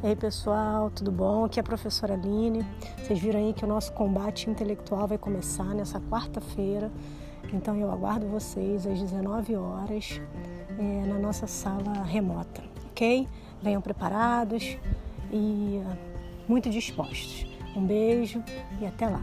Ei pessoal, tudo bom? Aqui é a professora Aline. Vocês viram aí que o nosso combate intelectual vai começar nessa quarta-feira. Então eu aguardo vocês às 19 horas é, na nossa sala remota, ok? Venham preparados e ah, muito dispostos. Um beijo e até lá.